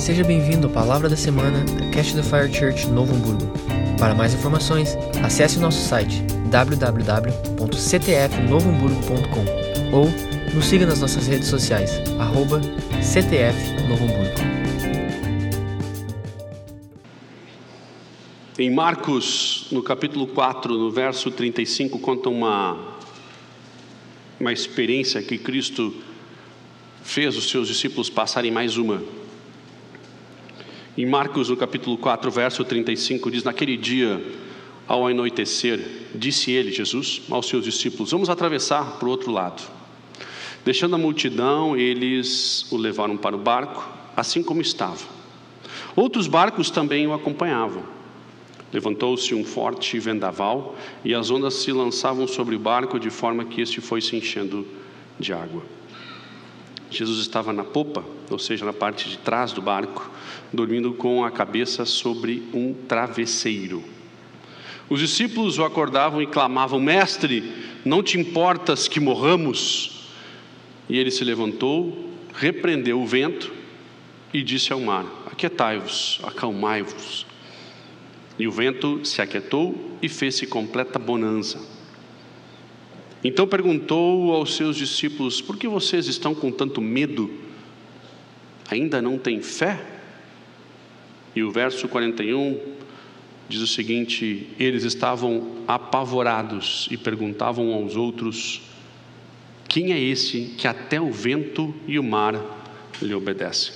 Seja bem-vindo à Palavra da Semana da Cash the Fire Church Novo Hamburgo. Para mais informações, acesse o nosso site www.ctfnovohamburgo.com ou nos siga nas nossas redes sociais, arroba CTF Novo Hamburgo. Em Marcos, no capítulo 4, no verso 35, conta uma, uma experiência que Cristo fez os seus discípulos passarem mais uma. Em Marcos, no capítulo 4, verso 35, diz: Naquele dia, ao anoitecer, disse ele, Jesus, aos seus discípulos: Vamos atravessar para o outro lado. Deixando a multidão, eles o levaram para o barco, assim como estava. Outros barcos também o acompanhavam. Levantou-se um forte vendaval e as ondas se lançavam sobre o barco de forma que este foi se enchendo de água. Jesus estava na popa, ou seja, na parte de trás do barco, dormindo com a cabeça sobre um travesseiro. Os discípulos o acordavam e clamavam: Mestre, não te importas que morramos? E ele se levantou, repreendeu o vento e disse ao mar: Aquietai-vos, acalmai-vos. E o vento se aquietou e fez-se completa bonança. Então perguntou aos seus discípulos: Por que vocês estão com tanto medo? Ainda não têm fé? E o verso 41 diz o seguinte: Eles estavam apavorados e perguntavam aos outros: Quem é esse que até o vento e o mar lhe obedecem?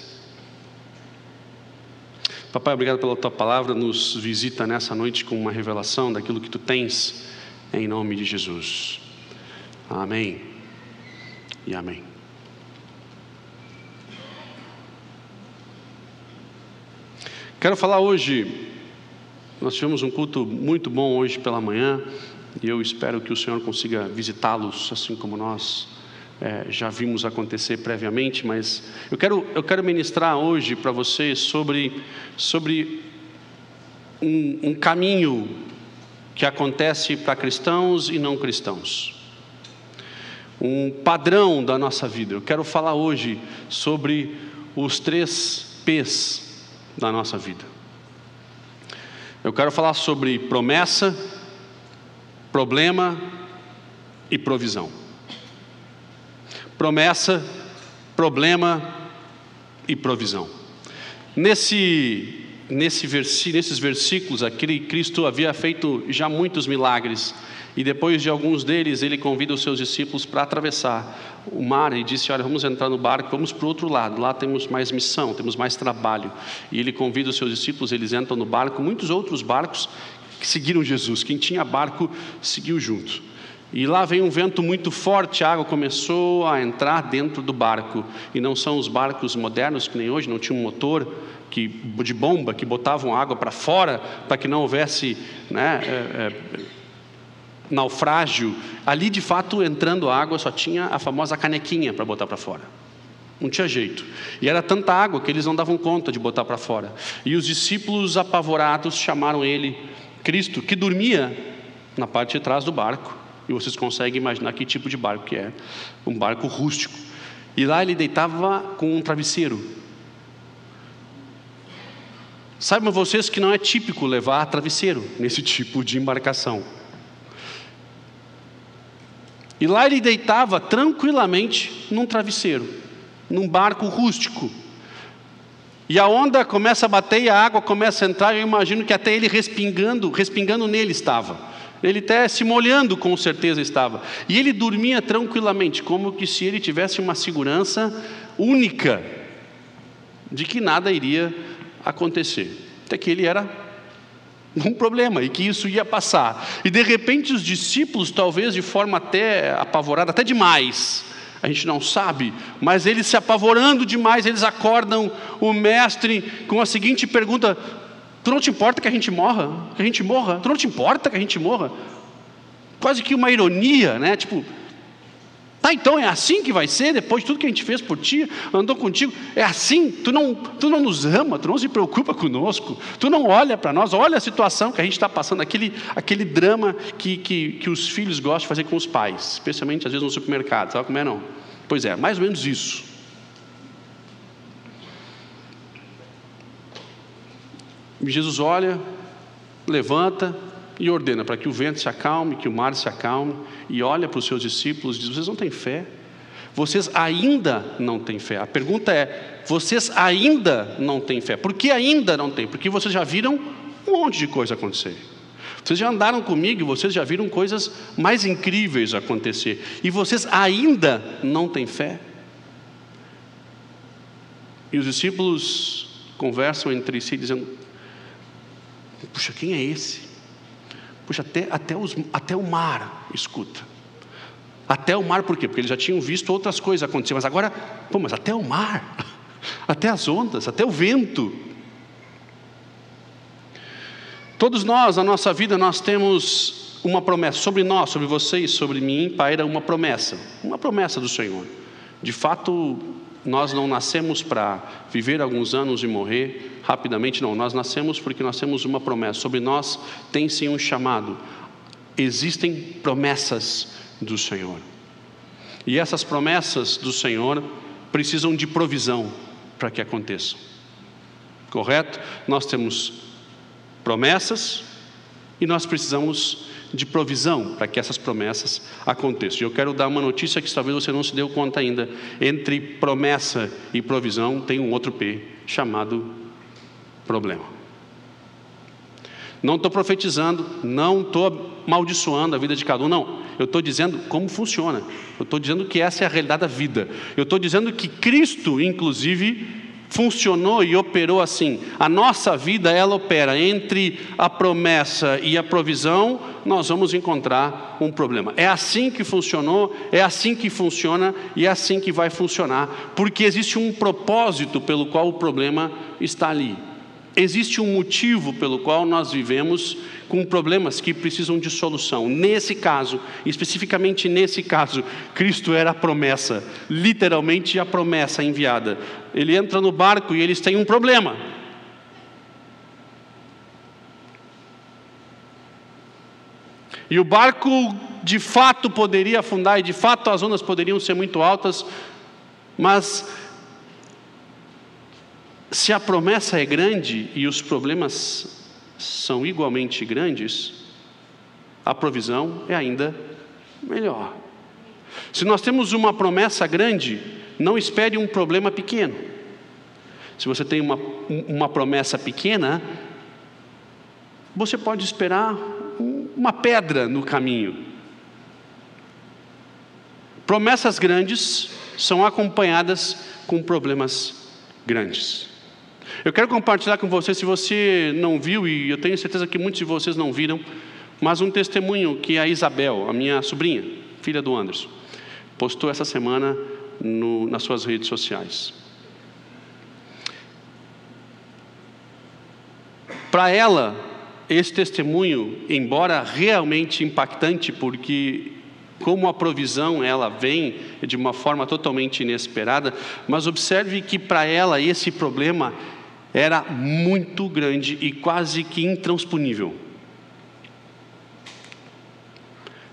Papai, obrigado pela tua palavra. Nos visita nessa noite com uma revelação daquilo que tu tens, em nome de Jesus. Amém e amém. Quero falar hoje. Nós tivemos um culto muito bom hoje pela manhã e eu espero que o Senhor consiga visitá-los assim como nós é, já vimos acontecer previamente, mas eu quero, eu quero ministrar hoje para vocês sobre, sobre um, um caminho que acontece para cristãos e não cristãos. Um padrão da nossa vida. Eu quero falar hoje sobre os três P's da nossa vida. Eu quero falar sobre promessa, problema e provisão promessa, problema e provisão. Nesse, nesse versi, nesses versículos aqui, Cristo havia feito já muitos milagres. E depois de alguns deles, ele convida os seus discípulos para atravessar o mar e disse: Olha, vamos entrar no barco, vamos para o outro lado, lá temos mais missão, temos mais trabalho. E ele convida os seus discípulos, eles entram no barco, muitos outros barcos que seguiram Jesus, quem tinha barco seguiu junto. E lá veio um vento muito forte, a água começou a entrar dentro do barco. E não são os barcos modernos que nem hoje, não tinha um motor que, de bomba que botavam água para fora para que não houvesse né, é, é, naufrágio. Ali, de fato, entrando água, só tinha a famosa canequinha para botar para fora. Não tinha jeito. E era tanta água que eles não davam conta de botar para fora. E os discípulos apavorados chamaram ele, Cristo, que dormia na parte de trás do barco e vocês conseguem imaginar que tipo de barco que é. Um barco rústico. E lá ele deitava com um travesseiro. Saibam vocês que não é típico levar travesseiro nesse tipo de embarcação. E lá ele deitava tranquilamente num travesseiro, num barco rústico. E a onda começa a bater e a água começa a entrar, eu imagino que até ele respingando, respingando nele estava. Ele até se molhando, com certeza estava. E ele dormia tranquilamente, como que se ele tivesse uma segurança única de que nada iria acontecer. Até que ele era um problema e que isso ia passar. E de repente os discípulos, talvez de forma até apavorada, até demais, a gente não sabe, mas eles se apavorando demais, eles acordam o mestre com a seguinte pergunta: Tu não te importa que a gente morra? Que a gente morra? Tu não te importa que a gente morra? Quase que uma ironia, né? Tipo, tá, então é assim que vai ser depois de tudo que a gente fez por ti, andou contigo, é assim, tu não, tu não nos ama, tu não se preocupa conosco, tu não olha para nós, olha a situação que a gente está passando, aquele, aquele drama que, que, que os filhos gostam de fazer com os pais, especialmente às vezes no supermercado, sabe como é não? Pois é, mais ou menos isso. Jesus olha, levanta e ordena para que o vento se acalme, que o mar se acalme, e olha para os seus discípulos e diz: Vocês não têm fé? Vocês ainda não têm fé. A pergunta é: vocês ainda não têm fé? Por que ainda não têm? Porque vocês já viram um monte de coisa acontecer. Vocês já andaram comigo e vocês já viram coisas mais incríveis acontecer. E vocês ainda não têm fé? E os discípulos conversam entre si, dizendo: Puxa, quem é esse? Puxa, até, até, os, até o mar escuta. Até o mar, por quê? Porque eles já tinham visto outras coisas acontecer, mas agora, pô, mas até o mar, até as ondas, até o vento. Todos nós, na nossa vida, nós temos uma promessa sobre nós, sobre vocês, sobre mim, paira uma promessa, uma promessa do Senhor. De fato, nós não nascemos para viver alguns anos e morrer rapidamente, não. Nós nascemos porque nós temos uma promessa. Sobre nós tem sim um chamado. Existem promessas do Senhor. E essas promessas do Senhor precisam de provisão para que aconteçam. Correto? Nós temos promessas e nós precisamos de provisão para que essas promessas aconteçam. E eu quero dar uma notícia que talvez você não se deu conta ainda. Entre promessa e provisão tem um outro P chamado problema. Não estou profetizando, não estou maldiçoando a vida de cada um, não. Eu estou dizendo como funciona. Eu estou dizendo que essa é a realidade da vida. Eu estou dizendo que Cristo, inclusive, funcionou e operou assim. A nossa vida, ela opera entre a promessa e a provisão, nós vamos encontrar um problema. É assim que funcionou, é assim que funciona e é assim que vai funcionar, porque existe um propósito pelo qual o problema está ali. Existe um motivo pelo qual nós vivemos com problemas que precisam de solução. Nesse caso, especificamente nesse caso, Cristo era a promessa, literalmente a promessa enviada. Ele entra no barco e eles têm um problema. E o barco de fato poderia afundar, e de fato as ondas poderiam ser muito altas, mas se a promessa é grande e os problemas são igualmente grandes, a provisão é ainda melhor. Se nós temos uma promessa grande, não espere um problema pequeno. Se você tem uma, uma promessa pequena, você pode esperar uma pedra no caminho. Promessas grandes são acompanhadas com problemas grandes. Eu quero compartilhar com você, se você não viu, e eu tenho certeza que muitos de vocês não viram, mas um testemunho que a Isabel, a minha sobrinha, filha do Anderson, postou essa semana no, nas suas redes sociais. Para ela, esse testemunho, embora realmente impactante, porque como a provisão ela vem de uma forma totalmente inesperada, mas observe que para ela esse problema era muito grande e quase que intransponível.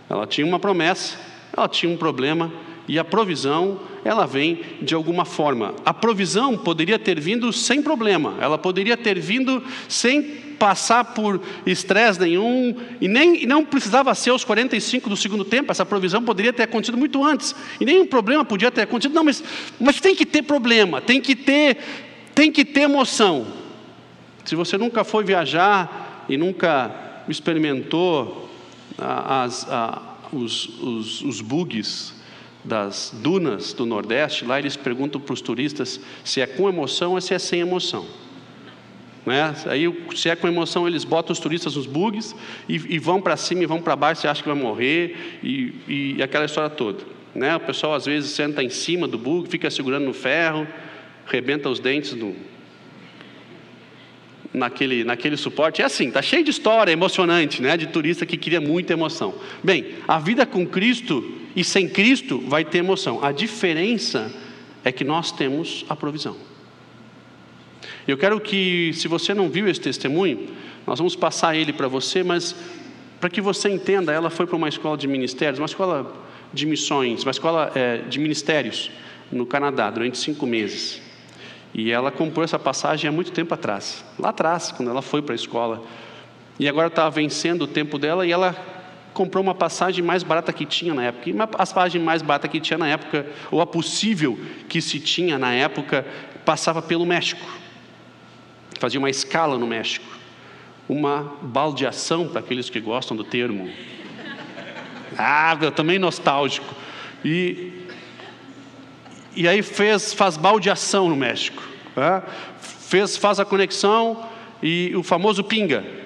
Ela tinha uma promessa, ela tinha um problema e a provisão, ela vem de alguma forma. A provisão poderia ter vindo sem problema, ela poderia ter vindo sem passar por estresse nenhum, e nem e não precisava ser aos 45 do segundo tempo, essa provisão poderia ter acontecido muito antes, e nenhum problema podia ter acontecido, não, mas, mas tem que ter problema, tem que ter tem que ter emoção. Se você nunca foi viajar e nunca experimentou as, os, os, os bugs das dunas do Nordeste, lá eles perguntam para os turistas se é com emoção ou se é sem emoção. Né? Aí, se é com emoção, eles botam os turistas nos bugs e, e vão para cima e vão para baixo, você acha que vai morrer, e, e aquela história toda. Né? O pessoal às vezes senta em cima do bug, fica segurando no ferro, rebenta os dentes no, naquele, naquele suporte. É assim, está cheio de história emocionante, né? De turista que queria muita emoção. Bem, a vida com Cristo e sem Cristo vai ter emoção. A diferença é que nós temos a provisão. Eu quero que, se você não viu esse testemunho, nós vamos passar ele para você, mas para que você entenda, ela foi para uma escola de ministérios, uma escola de missões, uma escola é, de ministérios no Canadá durante cinco meses. E ela comprou essa passagem há muito tempo atrás, lá atrás, quando ela foi para a escola. E agora estava vencendo o tempo dela e ela comprou uma passagem mais barata que tinha na época. E a passagem mais barata que tinha na época, ou a possível que se tinha na época, passava pelo México. Fazia uma escala no México. Uma baldeação para aqueles que gostam do termo. Ah, eu também nostálgico. E, e aí fez, faz baldeação no México. Tá? Fez, faz a conexão e o famoso pinga.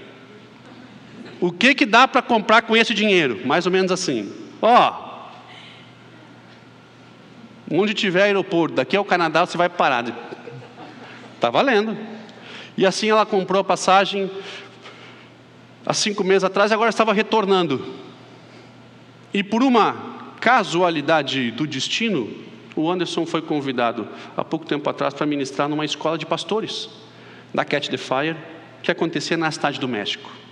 O que, que dá para comprar com esse dinheiro? Mais ou menos assim. Ó, onde tiver aeroporto, daqui ao Canadá você vai parar. Está valendo. E assim ela comprou a passagem há cinco meses atrás e agora estava retornando. E por uma casualidade do destino, o Anderson foi convidado há pouco tempo atrás para ministrar numa escola de pastores da Cat the Fire, que acontecia na cidade do México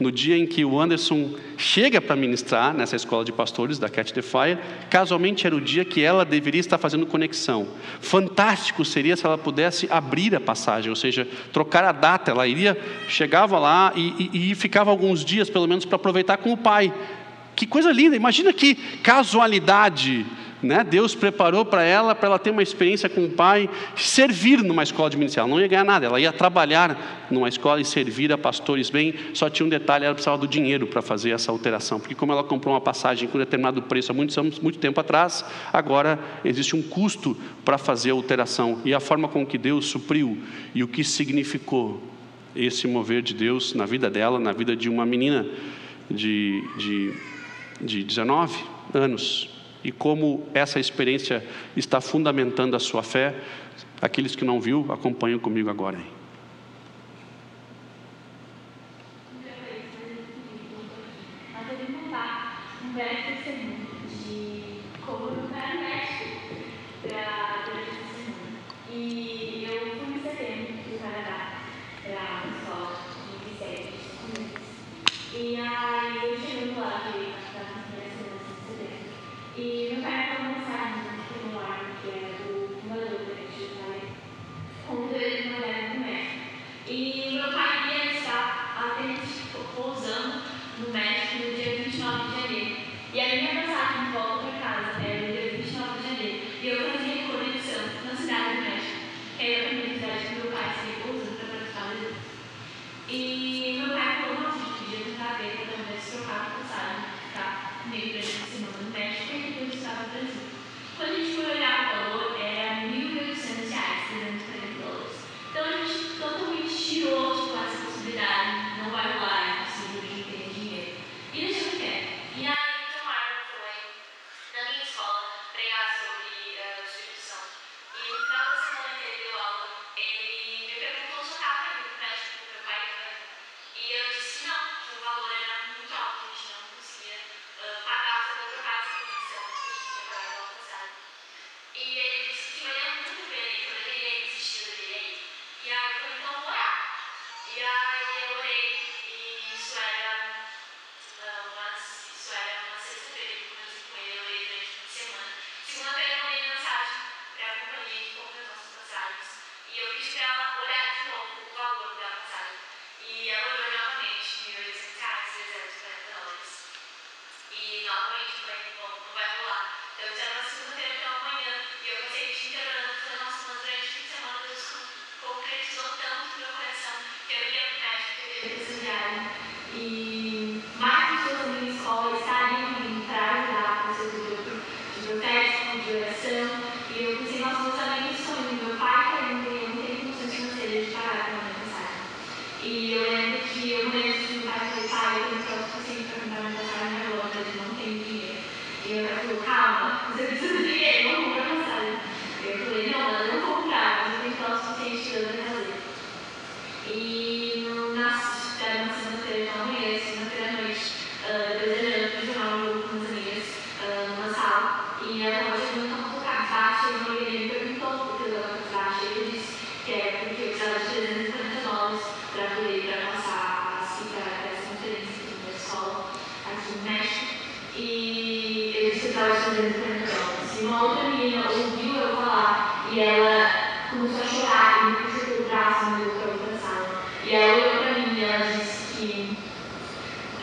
no dia em que o Anderson chega para ministrar nessa escola de pastores da Cat the Fire, casualmente era o dia que ela deveria estar fazendo conexão. Fantástico seria se ela pudesse abrir a passagem, ou seja, trocar a data. Ela iria, chegava lá e, e, e ficava alguns dias, pelo menos, para aproveitar com o pai. Que coisa linda! Imagina que casualidade né? Deus preparou para ela, para ela ter uma experiência com o pai, servir numa escola de ministério. Ela não ia ganhar nada, ela ia trabalhar numa escola e servir a pastores bem. Só tinha um detalhe: ela precisava do dinheiro para fazer essa alteração, porque, como ela comprou uma passagem com determinado preço há muitos muito tempo atrás, agora existe um custo para fazer a alteração. E a forma com que Deus supriu e o que significou esse mover de Deus na vida dela, na vida de uma menina de, de, de 19 anos e como essa experiência está fundamentando a sua fé. Aqueles que não viu, acompanham comigo agora. Hein? Estudando para Se uma outra menina ouviu eu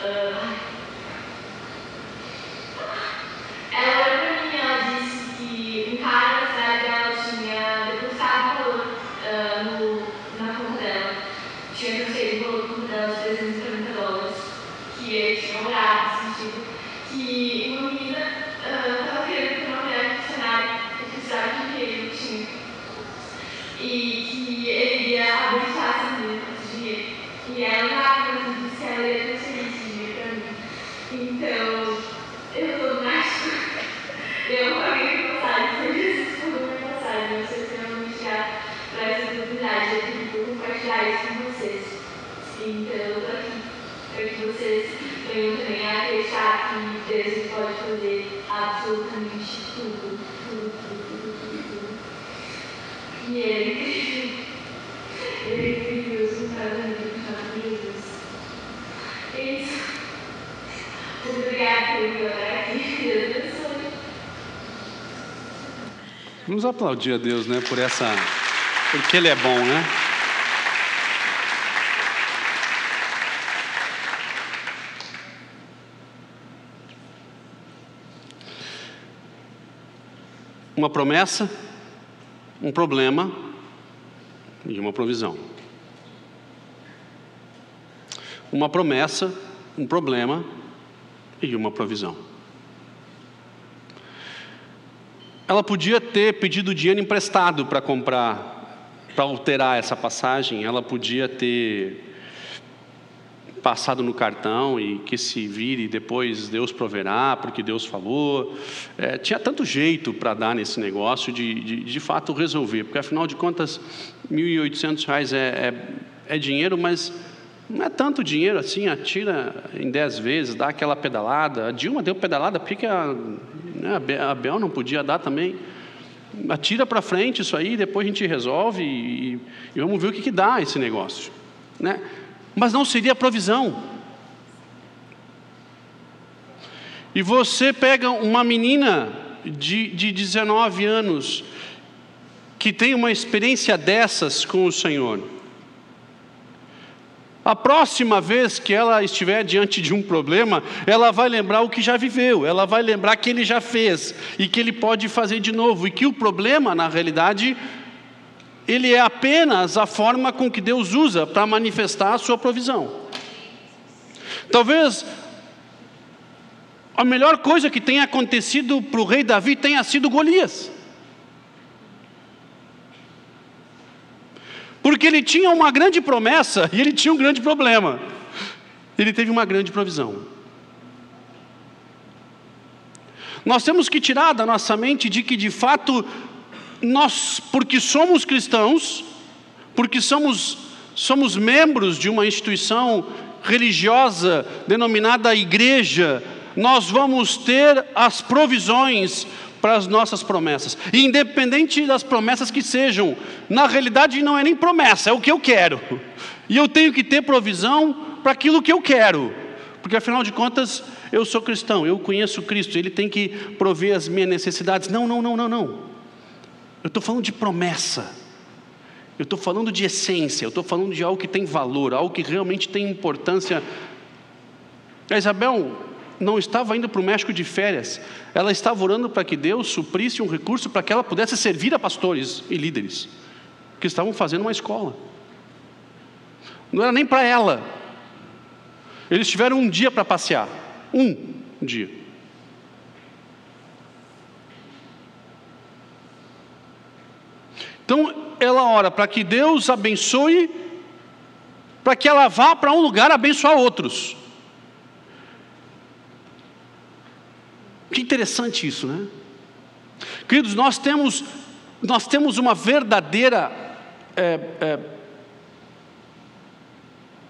Uh, ela olhou para mim e ela disse que um cara na cidade dela tinha depositado valor uh, no, na conta dela. Tinha transferido o valor da conta dela de 330 dólares. Que ele tinha orado nesse sentido. Que uma menina estava uh, querendo ter uma mulher funcionária que precisava de dinheiro, tinha. E que ele ia abençoar essa menina com esse dinheiro. E ela rápida disse que ela ia transferir esse dinheiro para mim. Então, eu estou no México. Eu paguei minha passagem, foi Jesus pagou minha passagem. Eu sou extremamente grata por essa oportunidade. Eu queria compartilhar isso com vocês. Então, eu estou aqui para que vocês venham também a acreditar que Deus pode fazer absolutamente tudo. Tudo, tudo, tudo, tudo, tudo. E Ele é incrível. Ele é incrível, eu sou um casamento com Jesus. É isso. Muito obrigada por me olhar aqui. Deus abençoe. Vamos aplaudir a Deus, né, por essa. Porque Ele é bom, né? Uma promessa, um problema e uma provisão. Uma promessa, um problema e uma provisão. Ela podia ter pedido dinheiro emprestado para comprar, para alterar essa passagem, ela podia ter passado no cartão e que se vire depois Deus proverá, porque Deus falou. É, tinha tanto jeito para dar nesse negócio de, de, de fato resolver, porque afinal de contas, R$ 1.800 é, é, é dinheiro, mas não é tanto dinheiro assim, atira em dez vezes, dá aquela pedalada. A Dilma deu pedalada, por que a, né, a Bel não podia dar também? Atira para frente isso aí, depois a gente resolve e, e vamos ver o que, que dá esse negócio. Né? Mas não seria provisão. E você pega uma menina de, de 19 anos que tem uma experiência dessas com o Senhor. A próxima vez que ela estiver diante de um problema, ela vai lembrar o que já viveu, ela vai lembrar que ele já fez e que ele pode fazer de novo, e que o problema, na realidade, ele é apenas a forma com que Deus usa para manifestar a sua provisão. Talvez a melhor coisa que tenha acontecido para o rei Davi tenha sido Golias. Porque ele tinha uma grande promessa e ele tinha um grande problema. Ele teve uma grande provisão. Nós temos que tirar da nossa mente de que de fato nós, porque somos cristãos, porque somos, somos membros de uma instituição religiosa denominada igreja, nós vamos ter as provisões para as nossas promessas, e independente das promessas que sejam, na realidade não é nem promessa, é o que eu quero, e eu tenho que ter provisão para aquilo que eu quero, porque afinal de contas eu sou cristão, eu conheço Cristo, Ele tem que prover as minhas necessidades. Não, não, não, não, não. Eu estou falando de promessa. Eu estou falando de essência, eu estou falando de algo que tem valor, algo que realmente tem importância. Isabel não estava indo para o México de férias, ela estava orando para que Deus suprisse um recurso para que ela pudesse servir a pastores e líderes que estavam fazendo uma escola. Não era nem para ela. Eles tiveram um dia para passear, um dia. Então ela ora para que Deus abençoe, para que ela vá para um lugar abençoar outros. Que interessante isso, né? Queridos, nós temos, nós temos uma verdadeira, é, é,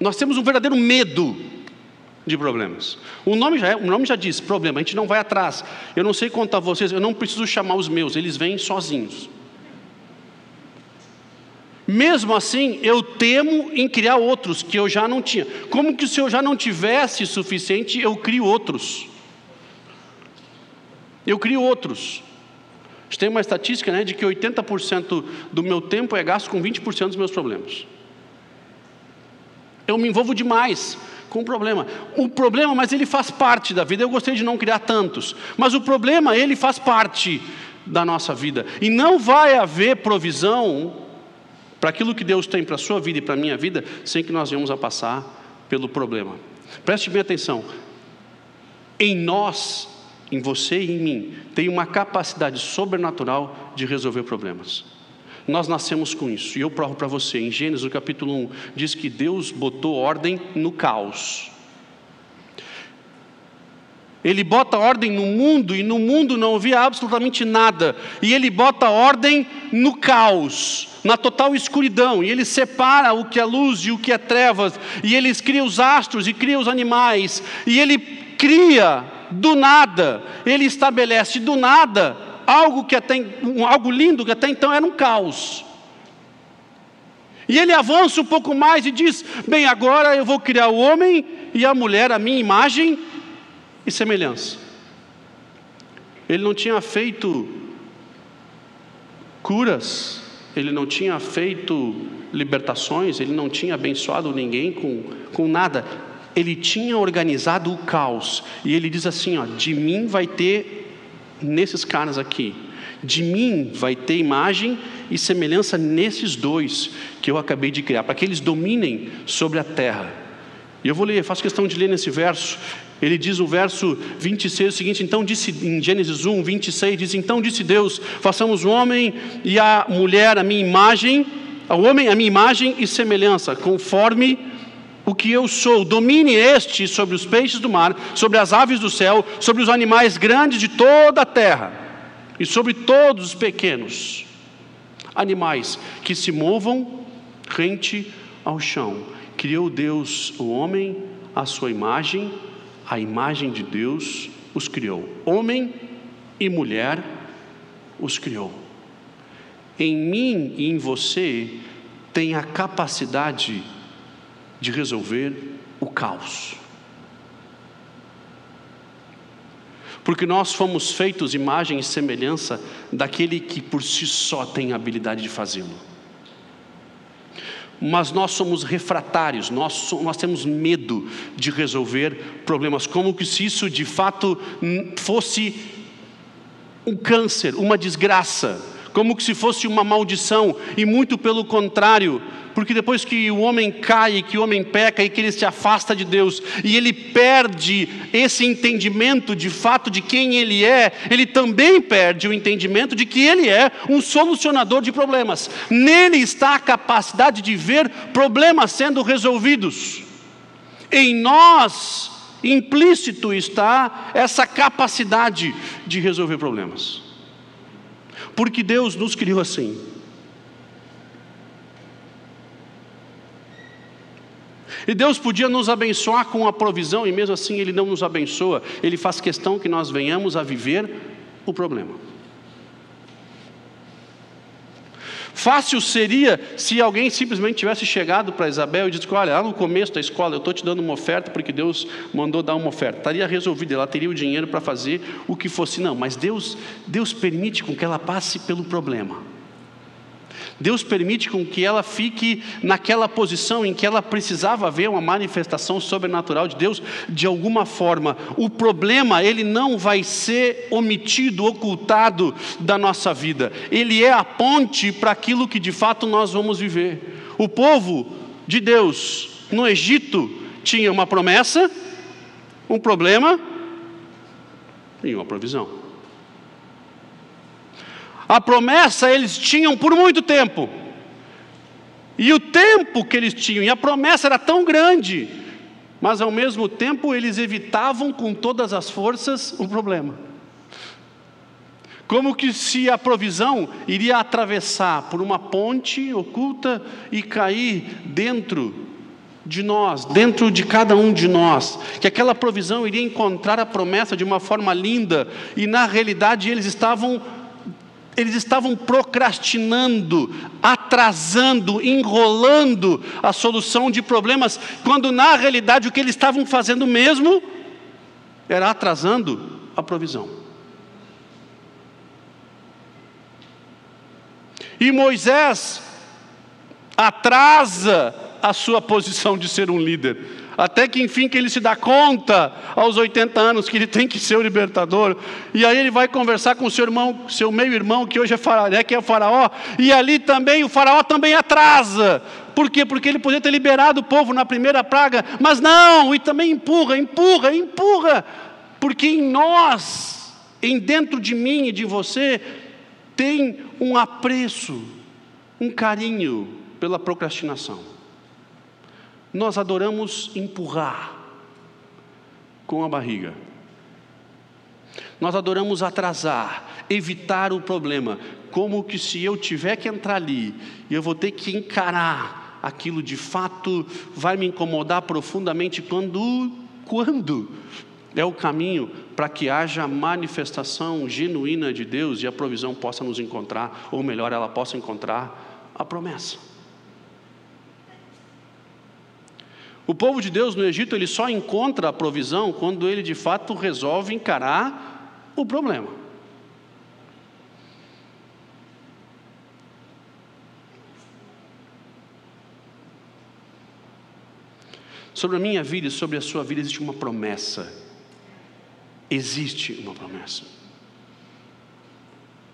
nós temos um verdadeiro medo de problemas. O nome, já é, o nome já diz problema, a gente não vai atrás. Eu não sei contar vocês, eu não preciso chamar os meus, eles vêm sozinhos. Mesmo assim, eu temo em criar outros que eu já não tinha. Como que se eu já não tivesse suficiente, eu crio outros. Eu crio outros. A gente tem uma estatística né, de que 80% do meu tempo é gasto com 20% dos meus problemas. Eu me envolvo demais com o problema. O problema, mas ele faz parte da vida. Eu gostaria de não criar tantos, mas o problema, ele faz parte da nossa vida. E não vai haver provisão para aquilo que Deus tem para a sua vida e para a minha vida, sem que nós venhamos a passar pelo problema. Preste bem atenção. Em nós, em você e em mim, tem uma capacidade sobrenatural de resolver problemas. Nós nascemos com isso, e eu provo para você, em Gênesis, no capítulo 1, diz que Deus botou ordem no caos. Ele bota ordem no mundo e no mundo não havia absolutamente nada. E ele bota ordem no caos, na total escuridão. E ele separa o que é luz e o que é trevas. E ele cria os astros e cria os animais. E ele cria do nada. Ele estabelece do nada algo que até algo lindo que até então era um caos. E ele avança um pouco mais e diz: Bem, agora eu vou criar o homem e a mulher, a minha imagem e semelhança. Ele não tinha feito curas, ele não tinha feito libertações, ele não tinha abençoado ninguém com, com nada. Ele tinha organizado o caos. E ele diz assim: ó, de mim vai ter nesses caras aqui. De mim vai ter imagem e semelhança nesses dois que eu acabei de criar, para que eles dominem sobre a terra. E eu vou ler, faço questão de ler nesse verso. Ele diz no verso 26 o seguinte: então disse em Gênesis 1, 26, diz: Então disse Deus: façamos o homem e a mulher a minha imagem, o homem a minha imagem e semelhança, conforme o que eu sou. Domine este sobre os peixes do mar, sobre as aves do céu, sobre os animais grandes de toda a terra e sobre todos os pequenos animais que se movam rente ao chão. Criou Deus o homem à sua imagem a imagem de Deus os criou, homem e mulher os criou. Em mim e em você tem a capacidade de resolver o caos. Porque nós fomos feitos imagem e semelhança daquele que por si só tem a habilidade de fazê-lo mas nós somos refratários, nós, nós temos medo de resolver problemas, como que se isso de fato fosse um câncer, uma desgraça, como que se fosse uma maldição, e muito pelo contrário, porque depois que o homem cai, que o homem peca e que ele se afasta de Deus, e ele perde esse entendimento de fato de quem ele é, ele também perde o entendimento de que ele é um solucionador de problemas. Nele está a capacidade de ver problemas sendo resolvidos. Em nós, implícito está essa capacidade de resolver problemas. Porque Deus nos criou assim. E Deus podia nos abençoar com a provisão, e mesmo assim Ele não nos abençoa, Ele faz questão que nós venhamos a viver o problema. Fácil seria se alguém simplesmente tivesse chegado para Isabel e dito: Olha, lá no começo da escola eu estou te dando uma oferta porque Deus mandou dar uma oferta. Estaria resolvido, ela teria o dinheiro para fazer o que fosse. Não, mas Deus, Deus permite com que ela passe pelo problema. Deus permite com que ela fique naquela posição em que ela precisava ver uma manifestação sobrenatural de Deus de alguma forma. O problema, ele não vai ser omitido, ocultado da nossa vida. Ele é a ponte para aquilo que de fato nós vamos viver. O povo de Deus no Egito tinha uma promessa, um problema e uma provisão. A promessa eles tinham por muito tempo. E o tempo que eles tinham, e a promessa era tão grande, mas ao mesmo tempo eles evitavam com todas as forças o problema. Como que se a provisão iria atravessar por uma ponte oculta e cair dentro de nós, dentro de cada um de nós, que aquela provisão iria encontrar a promessa de uma forma linda, e na realidade eles estavam eles estavam procrastinando, atrasando, enrolando a solução de problemas, quando na realidade o que eles estavam fazendo mesmo era atrasando a provisão. E Moisés atrasa a sua posição de ser um líder. Até que enfim que ele se dá conta aos 80 anos que ele tem que ser o libertador. E aí ele vai conversar com seu irmão, seu meio-irmão, que hoje é faraó, né, que é o faraó, e ali também o faraó também atrasa. Por quê? Porque ele podia ter liberado o povo na primeira praga, mas não, e também empurra, empurra, empurra. Porque em nós, em dentro de mim e de você, tem um apreço, um carinho pela procrastinação. Nós adoramos empurrar com a barriga. Nós adoramos atrasar, evitar o problema, como que se eu tiver que entrar ali e eu vou ter que encarar aquilo de fato vai me incomodar profundamente quando quando é o caminho para que haja manifestação genuína de Deus e a provisão possa nos encontrar, ou melhor, ela possa encontrar a promessa. O povo de Deus no Egito, ele só encontra a provisão quando ele de fato resolve encarar o problema. Sobre a minha vida e sobre a sua vida existe uma promessa. Existe uma promessa.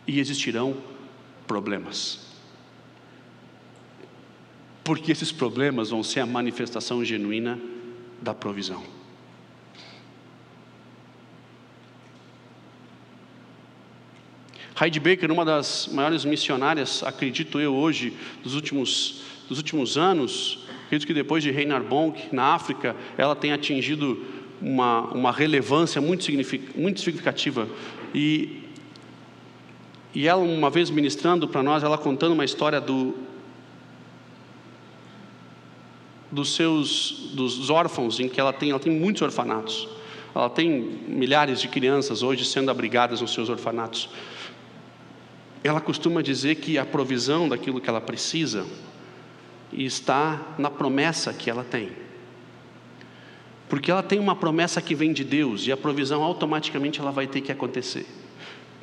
E existirão problemas porque esses problemas vão ser a manifestação genuína da provisão. Heidi Baker, uma das maiores missionárias, acredito eu hoje, dos últimos, dos últimos anos, acredito que depois de Reinar Bonk, na África, ela tem atingido uma, uma relevância muito, muito significativa. E, e ela, uma vez ministrando para nós, ela contando uma história do, dos seus dos órfãos, em que ela tem, ela tem muitos orfanatos. Ela tem milhares de crianças hoje sendo abrigadas nos seus orfanatos. Ela costuma dizer que a provisão daquilo que ela precisa está na promessa que ela tem. Porque ela tem uma promessa que vem de Deus e a provisão automaticamente ela vai ter que acontecer.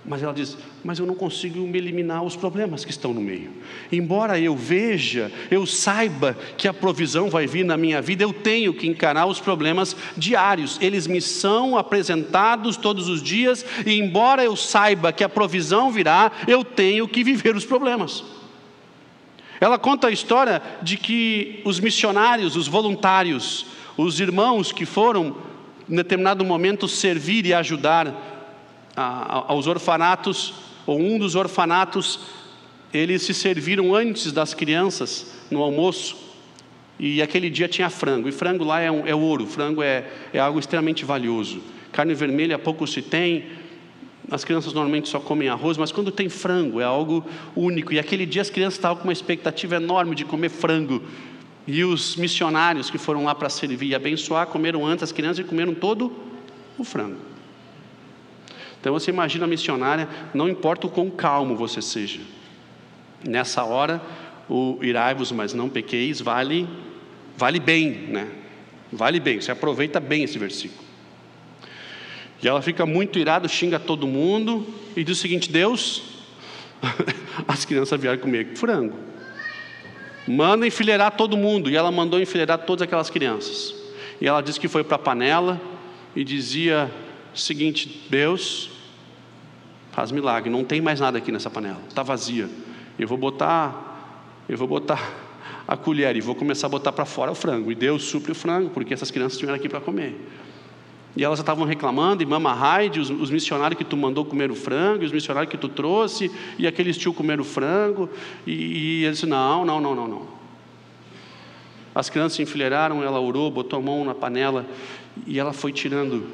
Mas ela diz: Mas eu não consigo me eliminar os problemas que estão no meio. Embora eu veja, eu saiba que a provisão vai vir na minha vida, eu tenho que encarar os problemas diários. Eles me são apresentados todos os dias, e embora eu saiba que a provisão virá, eu tenho que viver os problemas. Ela conta a história de que os missionários, os voluntários, os irmãos que foram, em determinado momento, servir e ajudar aos orfanatos, ou um dos orfanatos, eles se serviram antes das crianças no almoço, e aquele dia tinha frango, e frango lá é, um, é ouro, frango é, é algo extremamente valioso. Carne vermelha pouco se tem, as crianças normalmente só comem arroz, mas quando tem frango é algo único. E aquele dia as crianças estavam com uma expectativa enorme de comer frango. E os missionários que foram lá para servir e abençoar comeram antes as crianças e comeram todo o frango. Então você imagina a missionária, não importa o quão calmo você seja, nessa hora, o irai-vos, mas não pequeis, vale, vale bem, né? Vale bem, você aproveita bem esse versículo. E ela fica muito irada, xinga todo mundo e diz o seguinte: Deus, as crianças vieram comer frango, manda enfileirar todo mundo. E ela mandou enfileirar todas aquelas crianças. E ela disse que foi para a panela e dizia seguinte: Deus, faz milagre, não tem mais nada aqui nessa panela, está vazia. Eu vou botar, eu vou botar a colher e vou começar a botar para fora o frango. E Deus supre o frango, porque essas crianças estiveram aqui para comer. E elas estavam reclamando, e Mama Raide, os, os, missionários que tu mandou comer o frango, e os missionários que tu trouxe, e aqueles tio comeram o frango, e, e eles não, não, não, não, não. As crianças se enfileiraram, ela orou, botou a mão na panela, e ela foi tirando,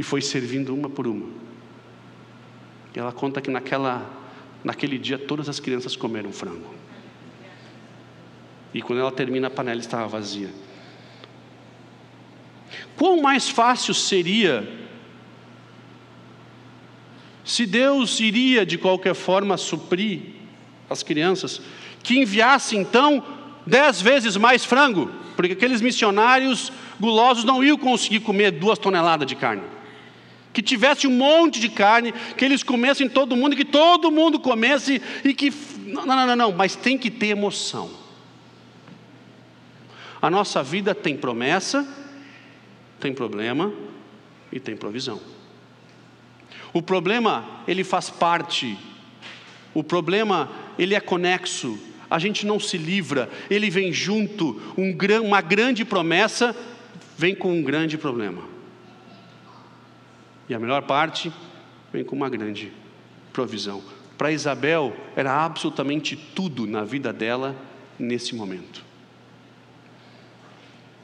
e foi servindo uma por uma. E ela conta que naquela, naquele dia todas as crianças comeram frango. E quando ela termina, a panela estava vazia. Quão mais fácil seria se Deus iria de qualquer forma suprir as crianças, que enviasse então dez vezes mais frango, porque aqueles missionários gulosos não iam conseguir comer duas toneladas de carne que tivesse um monte de carne, que eles comessem todo mundo, que todo mundo comesse e que Não, não, não, não, mas tem que ter emoção. A nossa vida tem promessa, tem problema e tem provisão. O problema, ele faz parte. O problema, ele é conexo. A gente não se livra, ele vem junto. Um, uma grande promessa vem com um grande problema. E a melhor parte vem com uma grande provisão. Para Isabel, era absolutamente tudo na vida dela nesse momento.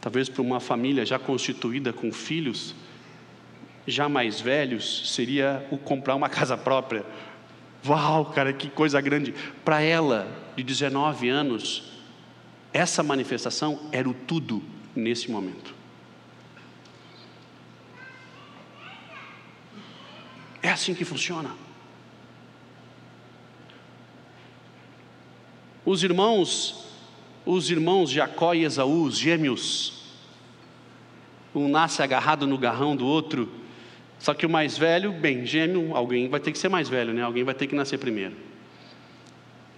Talvez para uma família já constituída com filhos, já mais velhos, seria o comprar uma casa própria. Uau, cara, que coisa grande. Para ela, de 19 anos, essa manifestação era o tudo nesse momento. É assim que funciona. Os irmãos, os irmãos Jacó e Esaú, os gêmeos, um nasce agarrado no garrão do outro. Só que o mais velho, bem, gêmeo, alguém vai ter que ser mais velho, né? Alguém vai ter que nascer primeiro.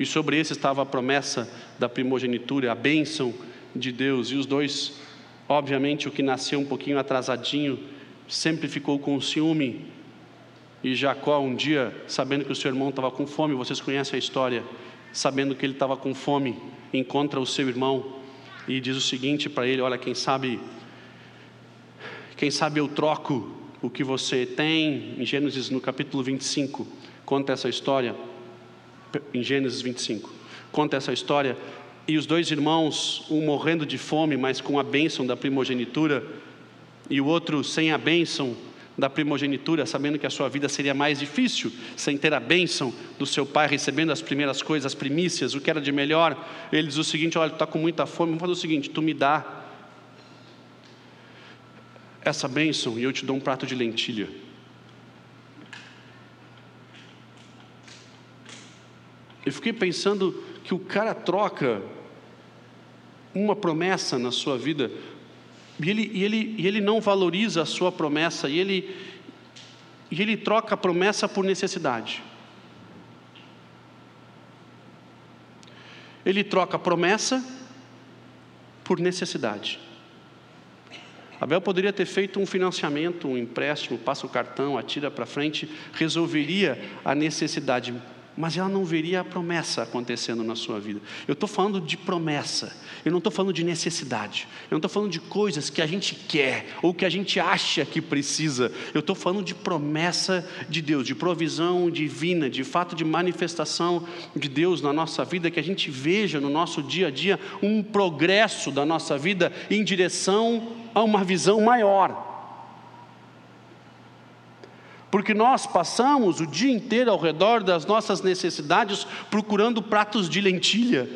E sobre esse estava a promessa da primogenitura, a bênção de Deus. E os dois, obviamente, o que nasceu um pouquinho atrasadinho, sempre ficou com ciúme. E Jacó, um dia, sabendo que o seu irmão estava com fome, vocês conhecem a história, sabendo que ele estava com fome, encontra o seu irmão e diz o seguinte para ele: Olha, quem sabe quem sabe eu troco o que você tem, em Gênesis no capítulo 25, conta essa história, em Gênesis 25, conta essa história, e os dois irmãos, um morrendo de fome, mas com a bênção da primogenitura, e o outro sem a bênção da primogenitura, sabendo que a sua vida seria mais difícil, sem ter a bênção do seu pai, recebendo as primeiras coisas, as primícias, o que era de melhor, ele diz o seguinte: olha, tu está com muita fome, vamos fazer o seguinte, tu me dá essa bênção e eu te dou um prato de lentilha. Eu fiquei pensando que o cara troca uma promessa na sua vida e ele, e ele, e ele não valoriza a sua promessa e ele, e ele troca a promessa por necessidade. Ele troca a promessa por necessidade. Abel poderia ter feito um financiamento, um empréstimo, passa o cartão, atira para frente, resolveria a necessidade, mas ela não veria a promessa acontecendo na sua vida. Eu estou falando de promessa, eu não estou falando de necessidade, eu não estou falando de coisas que a gente quer ou que a gente acha que precisa, eu estou falando de promessa de Deus, de provisão divina, de fato de manifestação de Deus na nossa vida, que a gente veja no nosso dia a dia um progresso da nossa vida em direção a uma visão maior. Porque nós passamos o dia inteiro ao redor das nossas necessidades procurando pratos de lentilha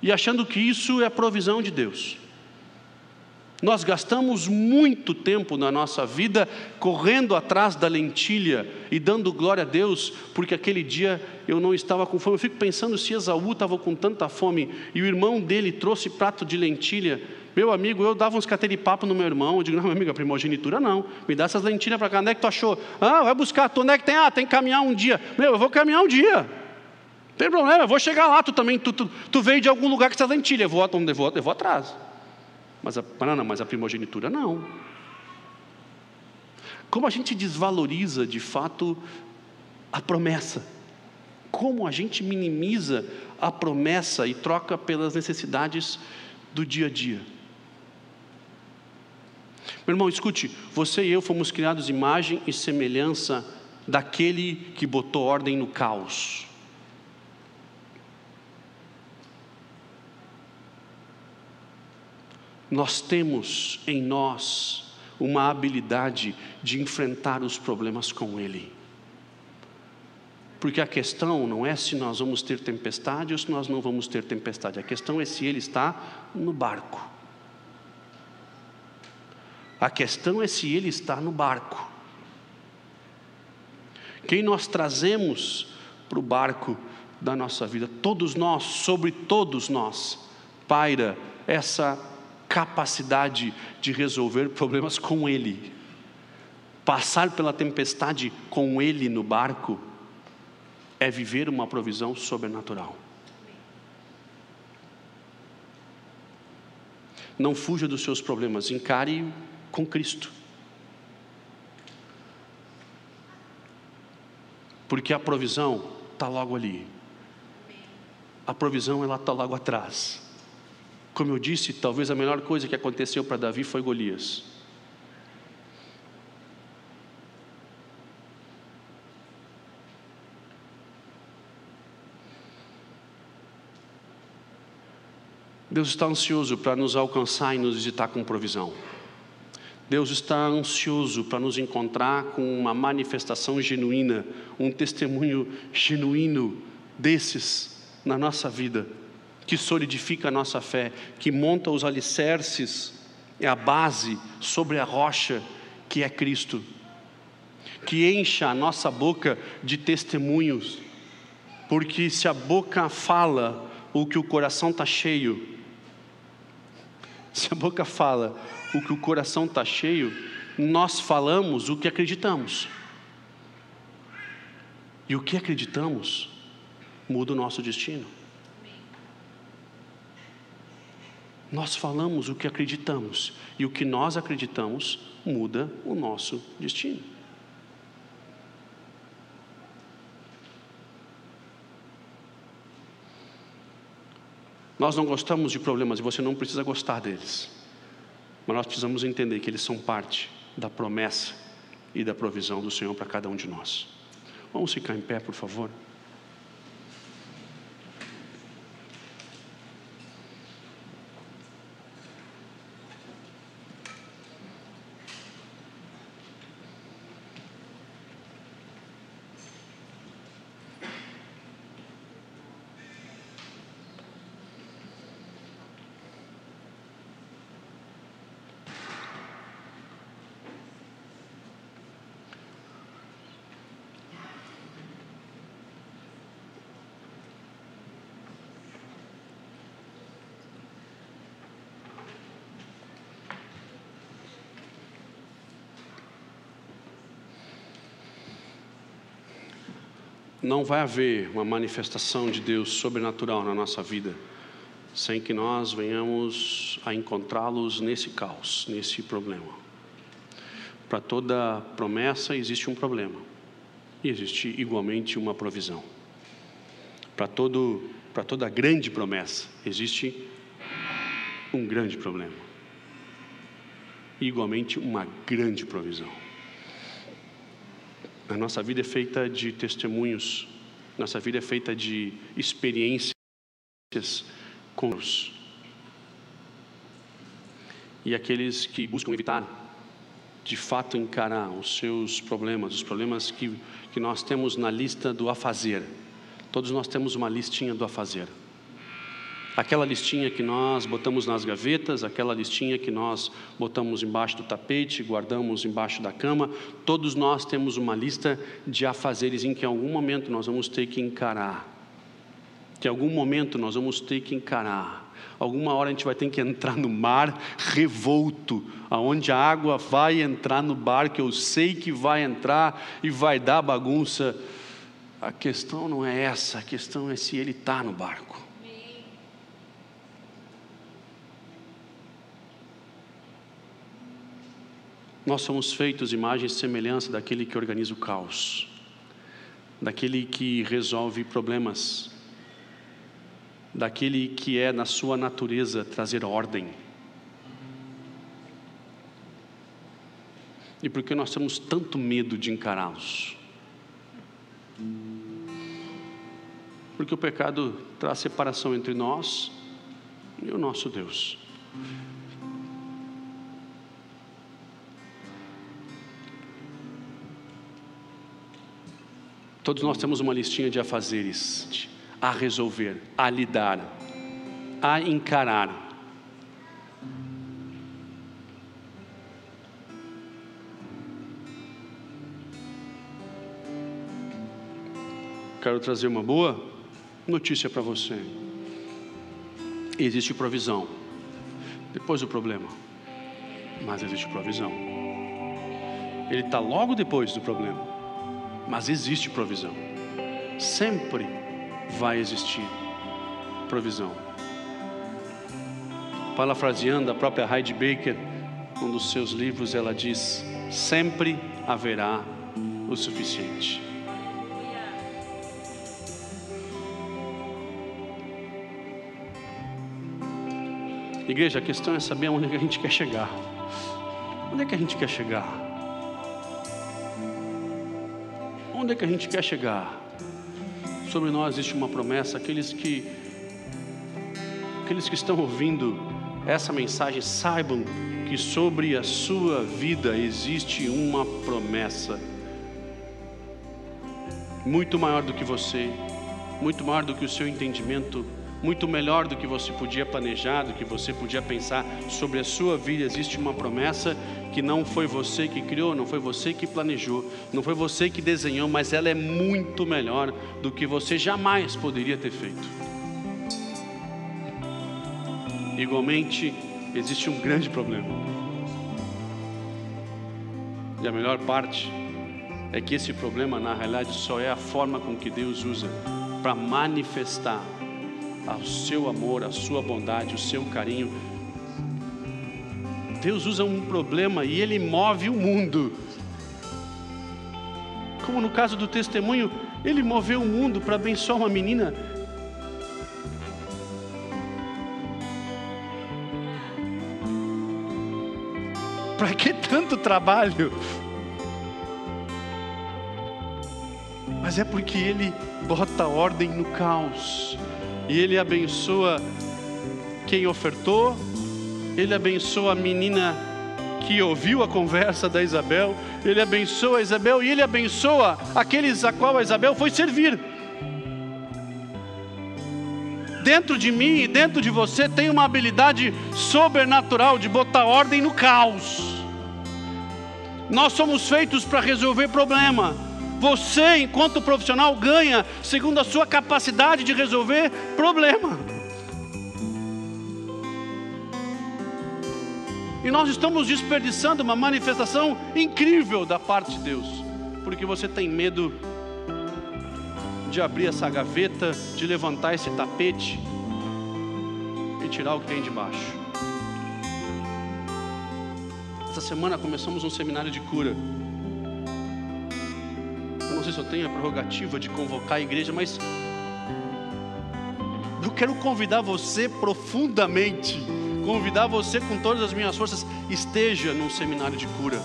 e achando que isso é provisão de Deus. Nós gastamos muito tempo na nossa vida correndo atrás da lentilha e dando glória a Deus, porque aquele dia eu não estava com fome. Eu fico pensando se Esaú estava com tanta fome e o irmão dele trouxe prato de lentilha. Meu amigo, eu dava uns papo no meu irmão. Eu digo, não, meu amigo, a primogenitura não. Me dá essas lentilhas para cá. Onde é que tu achou? Ah, vai buscar. Tu onde é que tem? Ah, tem que caminhar um dia. Meu, eu vou caminhar um dia. Não tem problema, eu vou chegar lá. Tu também, tu, tu, tu veio de algum lugar com essas lentilhas. Eu vou, eu vou, eu vou atrás. Mas a, não, mas a primogenitura não. Como a gente desvaloriza de fato a promessa. Como a gente minimiza a promessa e troca pelas necessidades do dia a dia. Meu irmão, escute: você e eu fomos criados imagem e semelhança daquele que botou ordem no caos. Nós temos em nós uma habilidade de enfrentar os problemas com Ele. Porque a questão não é se nós vamos ter tempestade ou se nós não vamos ter tempestade, a questão é se Ele está no barco. A questão é se ele está no barco. Quem nós trazemos para o barco da nossa vida, todos nós, sobre todos nós, paira essa capacidade de resolver problemas com Ele, passar pela tempestade com Ele no barco, é viver uma provisão sobrenatural. Não fuja dos seus problemas, encare com Cristo. Porque a provisão está logo ali. A provisão ela está logo atrás. Como eu disse, talvez a melhor coisa que aconteceu para Davi foi Golias. Deus está ansioso para nos alcançar e nos visitar com provisão. Deus está ansioso para nos encontrar com uma manifestação genuína, um testemunho genuíno desses na nossa vida, que solidifica a nossa fé, que monta os alicerces, é a base sobre a rocha que é Cristo, que encha a nossa boca de testemunhos, porque se a boca fala o que o coração está cheio, se a boca fala o que o coração está cheio, nós falamos o que acreditamos. E o que acreditamos muda o nosso destino. Nós falamos o que acreditamos, e o que nós acreditamos muda o nosso destino. Nós não gostamos de problemas e você não precisa gostar deles. Mas nós precisamos entender que eles são parte da promessa e da provisão do Senhor para cada um de nós. Vamos ficar em pé, por favor. Não vai haver uma manifestação de Deus sobrenatural na nossa vida sem que nós venhamos a encontrá-los nesse caos, nesse problema. Para toda promessa existe um problema e existe igualmente uma provisão. Para todo para toda grande promessa existe um grande problema. E igualmente uma grande provisão. A nossa vida é feita de testemunhos, nossa vida é feita de experiências com Deus. E aqueles que buscam evitar, de fato, encarar os seus problemas, os problemas que, que nós temos na lista do a fazer. Todos nós temos uma listinha do a fazer aquela listinha que nós botamos nas gavetas, aquela listinha que nós botamos embaixo do tapete, guardamos embaixo da cama, todos nós temos uma lista de afazeres em que em algum momento nós vamos ter que encarar. Que em algum momento nós vamos ter que encarar. Alguma hora a gente vai ter que entrar no mar revolto, aonde a água vai entrar no barco, eu sei que vai entrar e vai dar bagunça. A questão não é essa, a questão é se ele está no barco. Nós somos feitos imagem e semelhança daquele que organiza o caos, daquele que resolve problemas, daquele que é na sua natureza trazer ordem. E por que nós temos tanto medo de encará-los? Porque o pecado traz separação entre nós e o nosso Deus. Todos nós temos uma listinha de afazeres a resolver, a lidar, a encarar. Quero trazer uma boa notícia para você. Existe provisão. Depois do problema. Mas existe provisão. Ele está logo depois do problema mas existe provisão. sempre vai existir provisão. Parafraseando a própria Heidi Baker, um dos seus livros, ela diz: sempre haverá o suficiente. Igreja, a questão é saber onde é que a gente quer chegar. Onde é que a gente quer chegar? Onde é que a gente quer chegar? Sobre nós existe uma promessa, aqueles que aqueles que estão ouvindo essa mensagem saibam que sobre a sua vida existe uma promessa. Muito maior do que você, muito maior do que o seu entendimento muito melhor do que você podia planejar, do que você podia pensar sobre a sua vida. Existe uma promessa que não foi você que criou, não foi você que planejou, não foi você que desenhou, mas ela é muito melhor do que você jamais poderia ter feito. Igualmente, existe um grande problema. E a melhor parte é que esse problema, na realidade, só é a forma com que Deus usa para manifestar ao seu amor, a sua bondade, o seu carinho. Deus usa um problema e ele move o mundo. Como no caso do testemunho, ele moveu o mundo para abençoar uma menina. Para que tanto trabalho? Mas é porque ele bota ordem no caos e ele abençoa quem ofertou, ele abençoa a menina que ouviu a conversa da Isabel, ele abençoa a Isabel e ele abençoa aqueles a qual a Isabel foi servir. Dentro de mim e dentro de você tem uma habilidade sobrenatural de botar ordem no caos. Nós somos feitos para resolver problema. Você, enquanto profissional, ganha segundo a sua capacidade de resolver problema. E nós estamos desperdiçando uma manifestação incrível da parte de Deus, porque você tem medo de abrir essa gaveta, de levantar esse tapete e tirar o que tem de baixo. Essa semana começamos um seminário de cura sei se eu tenho a prerrogativa de convocar a igreja, mas eu quero convidar você profundamente, convidar você com todas as minhas forças, esteja num seminário de cura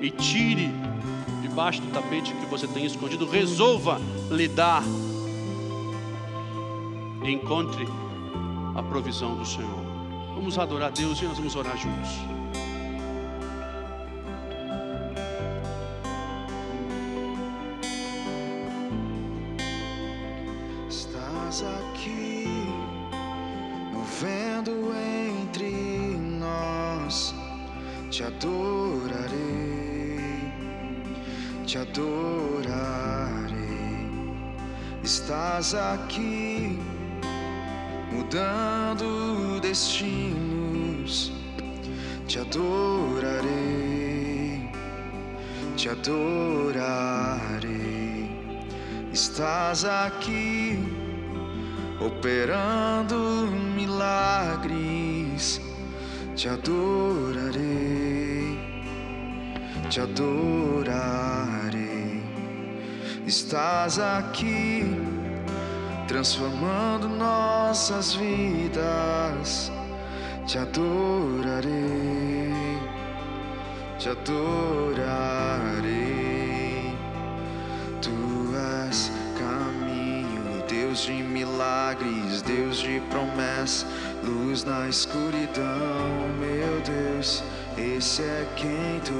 e tire debaixo do tapete que você tem escondido, resolva lidar e encontre a provisão do Senhor. Vamos adorar a Deus e nós vamos orar juntos. Aqui, mudando destinos. Te adorarei, te adorarei. Estás aqui, operando milagres. Te adorarei, te adorarei. Estás aqui transformando nossas vidas. Te adorarei, te adorarei. Tu és caminho, Deus de milagres, Deus de promessa, luz na escuridão, meu Deus, esse é quem tu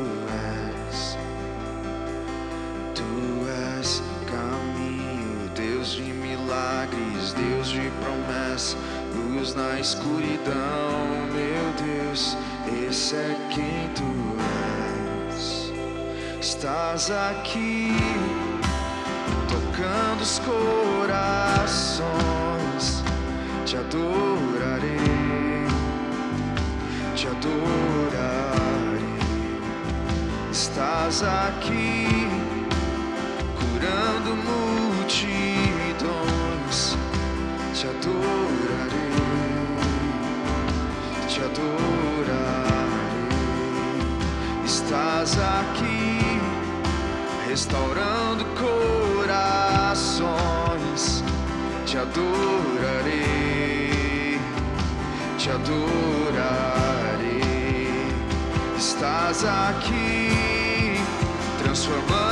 és. Escuridão, meu Deus, esse é quem tu és. Estás aqui, tocando os corações, te adorarei, te adorarei. Estás aqui estás aqui, restaurando corações. Te adorarei, te adorarei. Estás aqui, transformando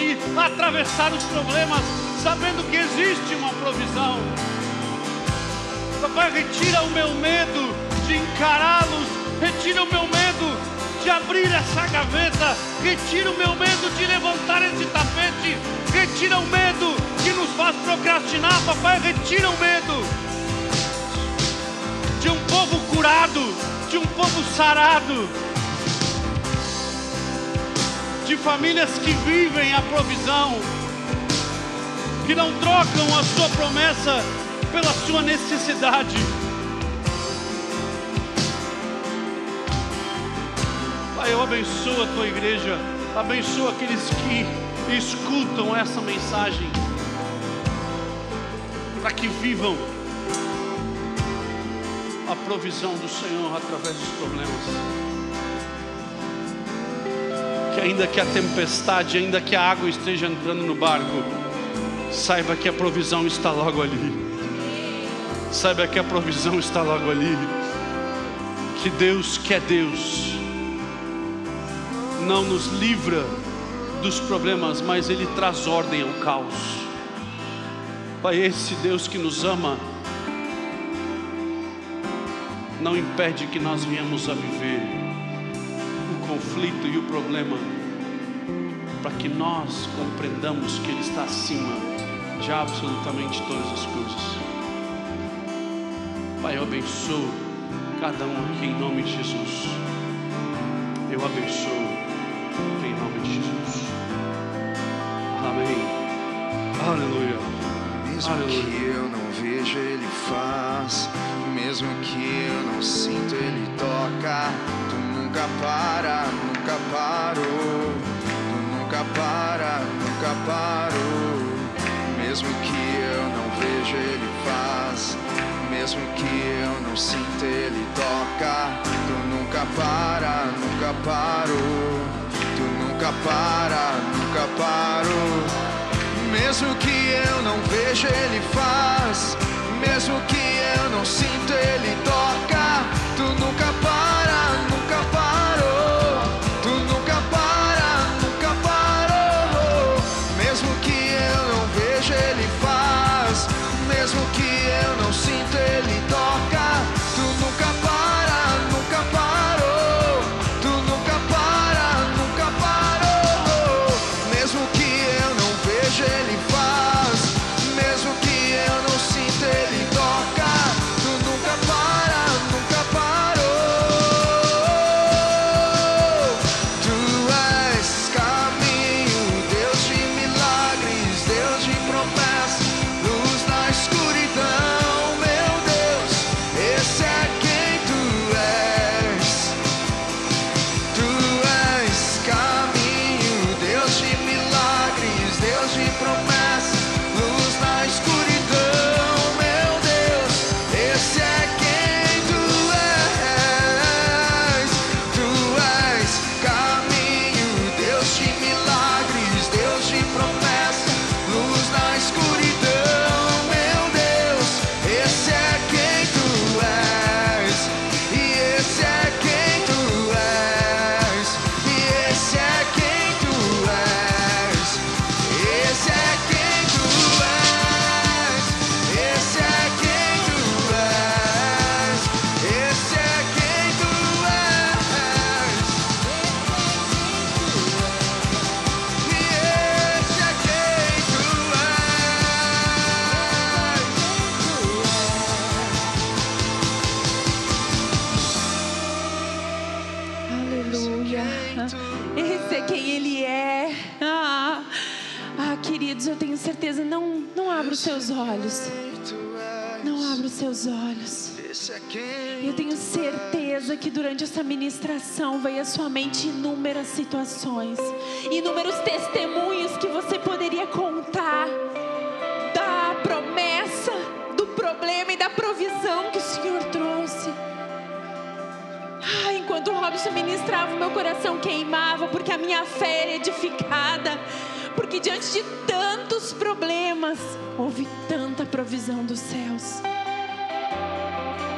capacidade de atravessar os problemas, sabendo que existe uma provisão. Papai, retira o meu medo de encará-los, retira o meu medo de abrir essa gaveta, retira o meu medo de levantar esse tapete, retira o medo que nos faz procrastinar, papai, retira o medo de um povo curado, de um povo sarado, de famílias que vivem a provisão, que não trocam a sua promessa pela sua necessidade. Pai, eu abençoo a tua igreja, abençoo aqueles que escutam essa mensagem, para que vivam a provisão do Senhor através dos problemas. Que ainda que a tempestade, ainda que a água esteja entrando no barco, saiba que a provisão está logo ali. Saiba que a provisão está logo ali. Que Deus, que é Deus, não nos livra dos problemas, mas Ele traz ordem ao caos. Pai, esse Deus que nos ama, não impede que nós venhamos a viver conflito e o problema, para que nós compreendamos que Ele está acima de absolutamente todas as coisas. Pai, eu abençoo cada um aqui em nome de Jesus. Eu abençoo em nome de Jesus. Amém. Aleluia. Mesmo Aleluia. que eu não veja, Ele faz. Mesmo que eu não sinta, Ele toca. Nunca para, nunca parou. Tu nunca para, nunca parou. Mesmo que eu não veja, Ele faz. Mesmo que eu não sinta, Ele toca. Tu nunca para, nunca parou. Tu nunca para, nunca parou. Mesmo que eu não veja, Ele faz. Mesmo que eu não sinta, Ele toca. Que durante essa ministração veio à sua mente inúmeras situações, inúmeros testemunhos que você poderia contar da promessa, do problema e da provisão que o Senhor trouxe. Ah, enquanto o Robson ministrava, o meu coração queimava, porque a minha fé era edificada, porque diante de tantos problemas, houve tanta provisão dos céus.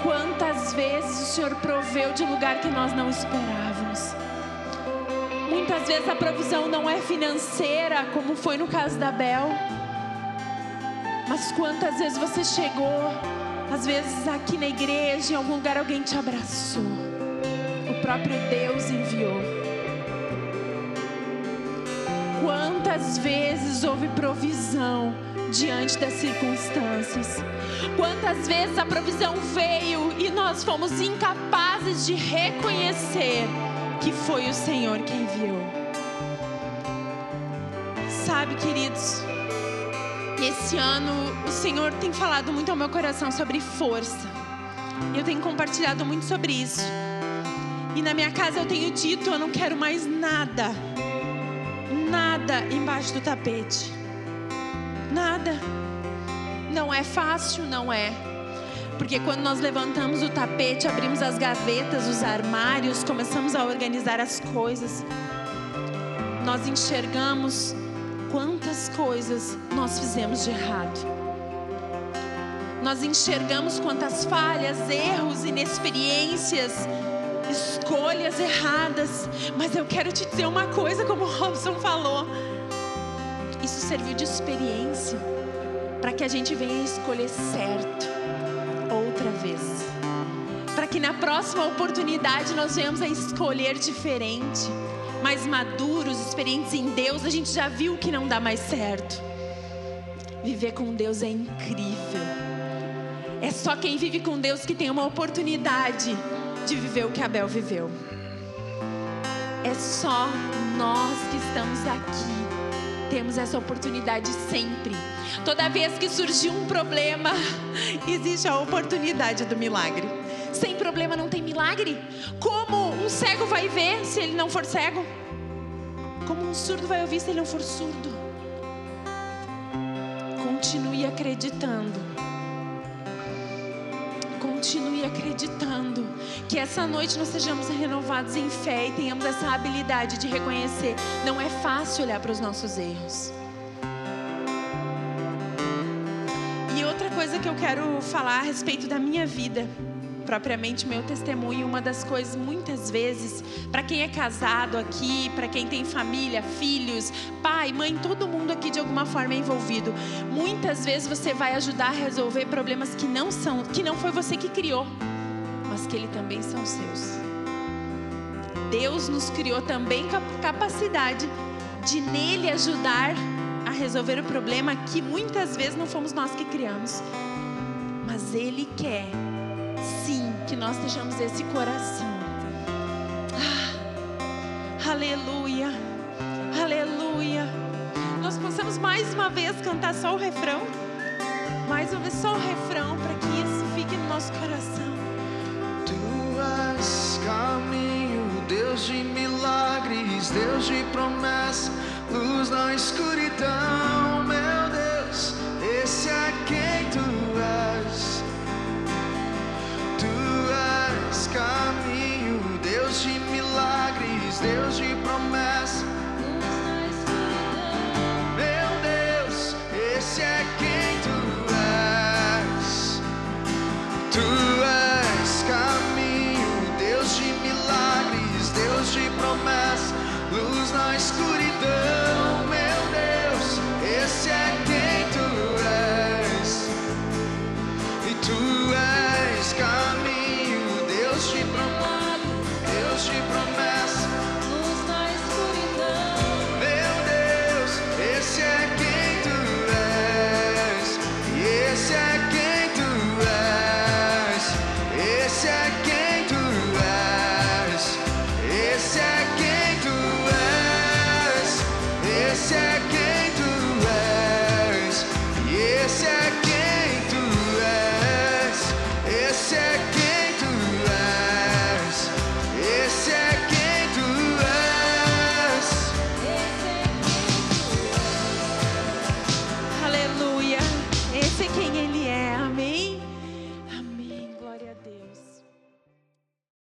Quantas vezes o Senhor proveu de lugar que nós não esperávamos. Muitas vezes a provisão não é financeira, como foi no caso da Bel. Mas quantas vezes você chegou, às vezes aqui na igreja, em algum lugar alguém te abraçou. O próprio Deus enviou. Quantas vezes houve provisão diante das circunstâncias? Quantas vezes a provisão veio e nós fomos incapazes de reconhecer que foi o Senhor quem enviou? Sabe, queridos, esse ano o Senhor tem falado muito ao meu coração sobre força. Eu tenho compartilhado muito sobre isso. E na minha casa eu tenho dito: eu não quero mais nada, nada embaixo do tapete. Nada. Não é fácil, não é. Porque quando nós levantamos o tapete, abrimos as gavetas, os armários, começamos a organizar as coisas, nós enxergamos quantas coisas nós fizemos de errado. Nós enxergamos quantas falhas, erros, inexperiências, escolhas erradas. Mas eu quero te dizer uma coisa, como o Robson falou. Isso serviu de experiência para que a gente venha escolher certo outra vez. Para que na próxima oportunidade nós venhamos a escolher diferente, mais maduros, experientes em Deus. A gente já viu que não dá mais certo. Viver com Deus é incrível. É só quem vive com Deus que tem uma oportunidade de viver o que Abel viveu. É só nós que estamos aqui temos essa oportunidade sempre. Toda vez que surgir um problema, existe a oportunidade do milagre. Sem problema não tem milagre. Como um cego vai ver se ele não for cego? Como um surdo vai ouvir se ele não for surdo? Continue acreditando. Continue acreditando que essa noite nós sejamos renovados em fé e tenhamos essa habilidade de reconhecer. Não é fácil olhar para os nossos erros. E outra coisa que eu quero falar a respeito da minha vida, propriamente meu testemunho, uma das coisas muitas vezes, para quem é casado aqui, para quem tem família, filhos, pai, mãe, todo mundo aqui de alguma forma é envolvido. Muitas vezes você vai ajudar a resolver problemas que não são, que não foi você que criou, mas que ele também são seus. Deus nos criou também capacidade de nele ajudar a resolver o problema que muitas vezes não fomos nós que criamos. Mas ele quer sim que nós tenhamos esse coração. Ah, aleluia, aleluia. Nós possamos mais uma vez cantar só o refrão, mais uma vez só o refrão, para que isso fique no nosso coração. Caminho, Deus de milagres, Deus de promessa, luz na escuridão, meu Deus, esse é quem tu és. Tu és caminho, Deus de milagres, Deus de